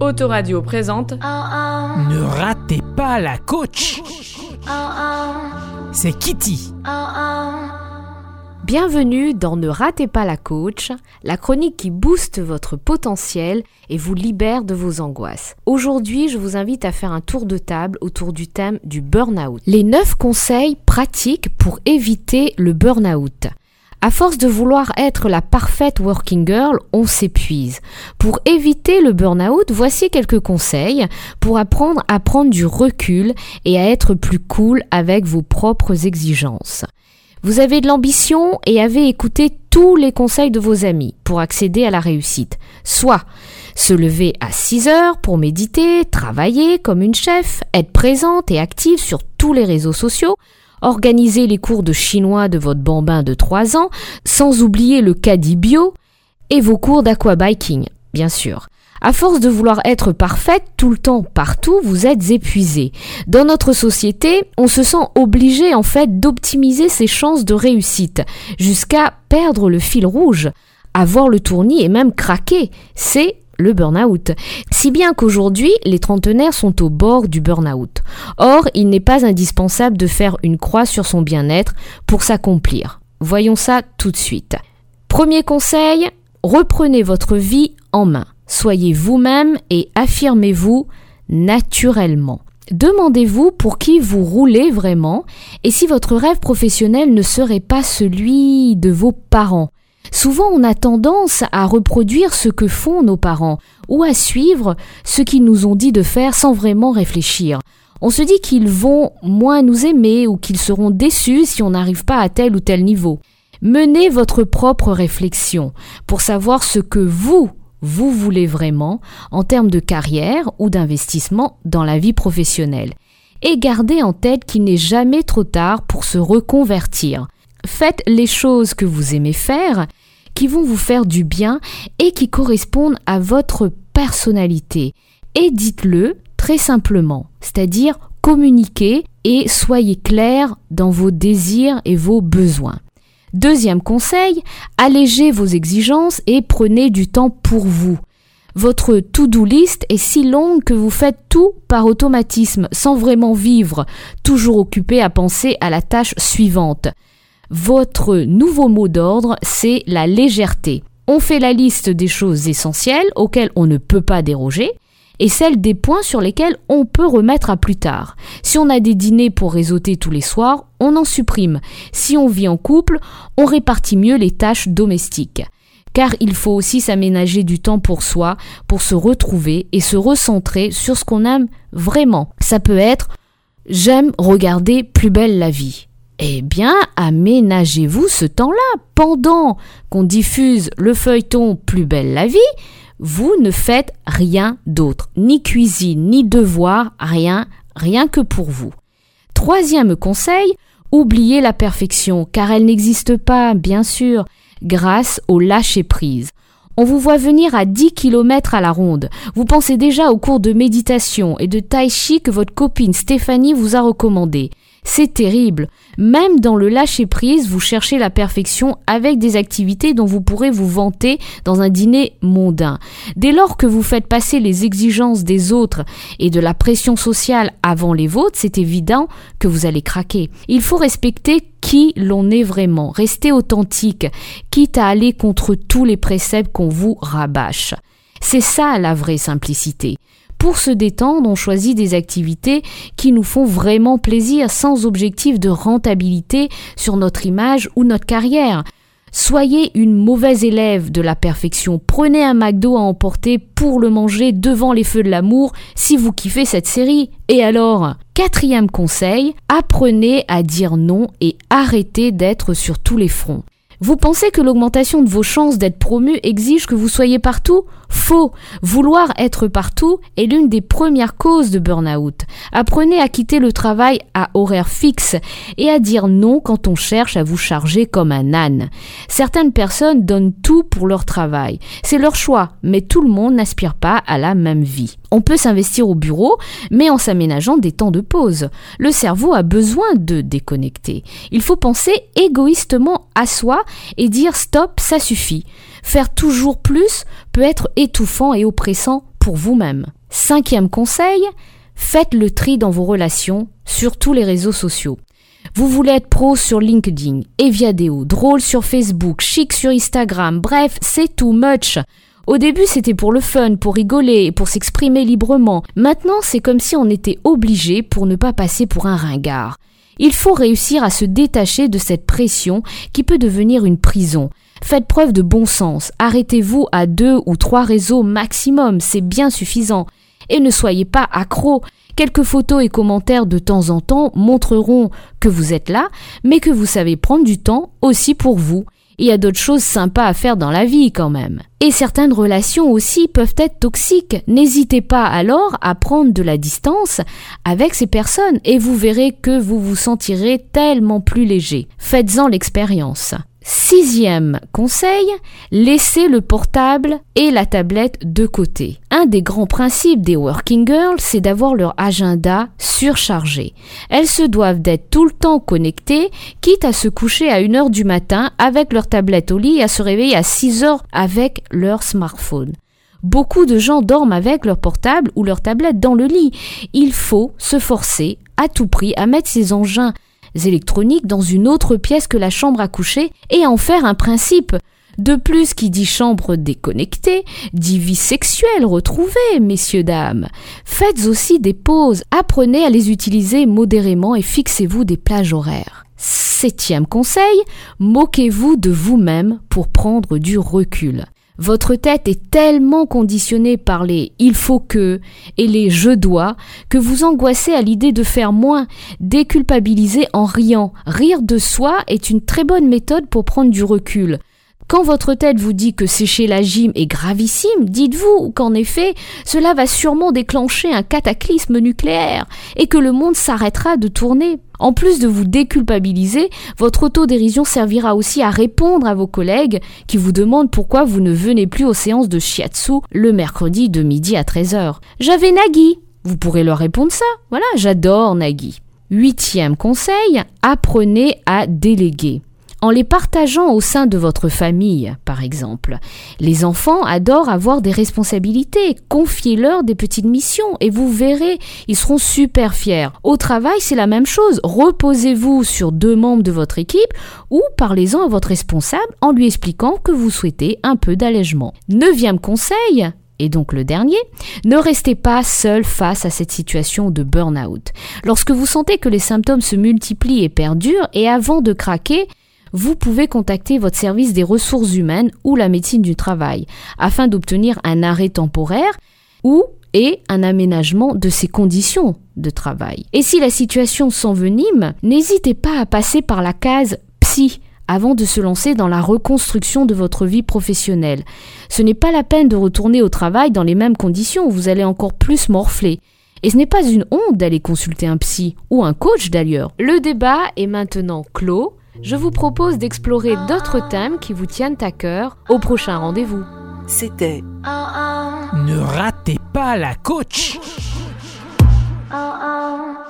Autoradio présente Ne ratez pas la coach C'est Kitty Bienvenue dans Ne ratez pas la coach, la chronique qui booste votre potentiel et vous libère de vos angoisses. Aujourd'hui, je vous invite à faire un tour de table autour du thème du burn-out. Les 9 conseils pratiques pour éviter le burn-out. À force de vouloir être la parfaite working girl, on s'épuise. Pour éviter le burn-out, voici quelques conseils pour apprendre à prendre du recul et à être plus cool avec vos propres exigences. Vous avez de l'ambition et avez écouté tous les conseils de vos amis pour accéder à la réussite. Soit se lever à 6 heures pour méditer, travailler comme une chef, être présente et active sur tous les réseaux sociaux, organiser les cours de chinois de votre bambin de 3 ans, sans oublier le caddie bio et vos cours d'aquabiking, bien sûr. À force de vouloir être parfaite tout le temps, partout, vous êtes épuisé. Dans notre société, on se sent obligé en fait d'optimiser ses chances de réussite, jusqu'à perdre le fil rouge, avoir le tournis et même craquer. C'est le burn-out. Si bien qu'aujourd'hui, les trentenaires sont au bord du burn-out. Or, il n'est pas indispensable de faire une croix sur son bien-être pour s'accomplir. Voyons ça tout de suite. Premier conseil, reprenez votre vie en main. Soyez vous-même et affirmez-vous naturellement. Demandez-vous pour qui vous roulez vraiment et si votre rêve professionnel ne serait pas celui de vos parents. Souvent on a tendance à reproduire ce que font nos parents ou à suivre ce qu'ils nous ont dit de faire sans vraiment réfléchir. On se dit qu'ils vont moins nous aimer ou qu'ils seront déçus si on n'arrive pas à tel ou tel niveau. Menez votre propre réflexion pour savoir ce que vous, vous voulez vraiment en termes de carrière ou d'investissement dans la vie professionnelle. Et gardez en tête qu'il n'est jamais trop tard pour se reconvertir. Faites les choses que vous aimez faire, qui vont vous faire du bien et qui correspondent à votre personnalité. Et dites-le très simplement, c'est-à-dire communiquez et soyez clair dans vos désirs et vos besoins. Deuxième conseil, allégez vos exigences et prenez du temps pour vous. Votre to-do list est si longue que vous faites tout par automatisme sans vraiment vivre, toujours occupé à penser à la tâche suivante. Votre nouveau mot d'ordre, c'est la légèreté. On fait la liste des choses essentielles auxquelles on ne peut pas déroger et celle des points sur lesquels on peut remettre à plus tard. Si on a des dîners pour réseauter tous les soirs, on en supprime. Si on vit en couple, on répartit mieux les tâches domestiques. Car il faut aussi s'aménager du temps pour soi, pour se retrouver et se recentrer sur ce qu'on aime vraiment. Ça peut être j'aime regarder plus belle la vie. Eh bien, aménagez-vous ce temps-là pendant qu'on diffuse le feuilleton Plus belle la vie vous ne faites rien d'autre, ni cuisine, ni devoir, rien, rien que pour vous. Troisième conseil, oubliez la perfection, car elle n'existe pas, bien sûr, grâce au lâcher-prise. On vous voit venir à 10 km à la ronde. Vous pensez déjà au cours de méditation et de tai chi que votre copine Stéphanie vous a recommandé. C'est terrible. Même dans le lâcher-prise, vous cherchez la perfection avec des activités dont vous pourrez vous vanter dans un dîner mondain. Dès lors que vous faites passer les exigences des autres et de la pression sociale avant les vôtres, c'est évident que vous allez craquer. Il faut respecter qui l'on est vraiment, rester authentique, quitte à aller contre tous les préceptes qu'on vous rabâche. C'est ça la vraie simplicité. Pour se détendre, on choisit des activités qui nous font vraiment plaisir sans objectif de rentabilité sur notre image ou notre carrière. Soyez une mauvaise élève de la perfection. Prenez un McDo à emporter pour le manger devant les feux de l'amour si vous kiffez cette série. Et alors? Quatrième conseil, apprenez à dire non et arrêtez d'être sur tous les fronts. Vous pensez que l'augmentation de vos chances d'être promu exige que vous soyez partout? Faux. Vouloir être partout est l'une des premières causes de burn-out. Apprenez à quitter le travail à horaire fixe et à dire non quand on cherche à vous charger comme un âne. Certaines personnes donnent tout pour leur travail. C'est leur choix, mais tout le monde n'aspire pas à la même vie. On peut s'investir au bureau, mais en s'aménageant des temps de pause. Le cerveau a besoin de déconnecter. Il faut penser égoïstement à soi et dire stop, ça suffit. Faire toujours plus peut être étouffant et oppressant pour vous-même. Cinquième conseil, faites le tri dans vos relations sur tous les réseaux sociaux. Vous voulez être pro sur LinkedIn, Eviadeo, drôle sur Facebook, chic sur Instagram, bref, c'est too much. Au début, c'était pour le fun, pour rigoler pour s'exprimer librement. Maintenant, c'est comme si on était obligé pour ne pas passer pour un ringard. Il faut réussir à se détacher de cette pression qui peut devenir une prison. Faites preuve de bon sens. Arrêtez-vous à deux ou trois réseaux maximum, c'est bien suffisant. Et ne soyez pas accro. Quelques photos et commentaires de temps en temps montreront que vous êtes là, mais que vous savez prendre du temps aussi pour vous. Il y a d'autres choses sympas à faire dans la vie quand même. Et certaines relations aussi peuvent être toxiques. N'hésitez pas alors à prendre de la distance avec ces personnes et vous verrez que vous vous sentirez tellement plus léger. Faites-en l'expérience. Sixième conseil, laissez le portable et la tablette de côté. Un des grands principes des working girls, c'est d'avoir leur agenda surchargé. Elles se doivent d'être tout le temps connectées, quitte à se coucher à 1 heure du matin avec leur tablette au lit et à se réveiller à 6 heures avec leur smartphone. Beaucoup de gens dorment avec leur portable ou leur tablette dans le lit. Il faut se forcer à tout prix à mettre ces engins électroniques dans une autre pièce que la chambre à coucher et en faire un principe. De plus, qui dit chambre déconnectée, dit vie sexuelle retrouvée, messieurs, dames. Faites aussi des pauses, apprenez à les utiliser modérément et fixez-vous des plages horaires. Septième conseil, moquez-vous de vous-même pour prendre du recul. Votre tête est tellement conditionnée par les il faut que et les je dois que vous angoissez à l'idée de faire moins, déculpabiliser en riant. Rire de soi est une très bonne méthode pour prendre du recul. Quand votre tête vous dit que sécher la gym est gravissime, dites-vous qu'en effet, cela va sûrement déclencher un cataclysme nucléaire et que le monde s'arrêtera de tourner. En plus de vous déculpabiliser, votre autodérision servira aussi à répondre à vos collègues qui vous demandent pourquoi vous ne venez plus aux séances de shiatsu le mercredi de midi à 13h. J'avais Nagui. Vous pourrez leur répondre ça. Voilà, j'adore Nagui. Huitième conseil, apprenez à déléguer en les partageant au sein de votre famille, par exemple. Les enfants adorent avoir des responsabilités, confiez-leur des petites missions et vous verrez, ils seront super fiers. Au travail, c'est la même chose, reposez-vous sur deux membres de votre équipe ou parlez-en à votre responsable en lui expliquant que vous souhaitez un peu d'allègement. Neuvième conseil, et donc le dernier, ne restez pas seul face à cette situation de burn-out. Lorsque vous sentez que les symptômes se multiplient et perdurent, et avant de craquer, vous pouvez contacter votre service des ressources humaines ou la médecine du travail afin d'obtenir un arrêt temporaire ou et un aménagement de ces conditions de travail. Et si la situation s'envenime, n'hésitez pas à passer par la case psy avant de se lancer dans la reconstruction de votre vie professionnelle. Ce n'est pas la peine de retourner au travail dans les mêmes conditions, vous allez encore plus morfler. Et ce n'est pas une honte d'aller consulter un psy ou un coach d'ailleurs. Le débat est maintenant clos je vous propose d'explorer d'autres thèmes qui vous tiennent à cœur au prochain rendez-vous. C'était Ne ratez pas la coach oh, oh.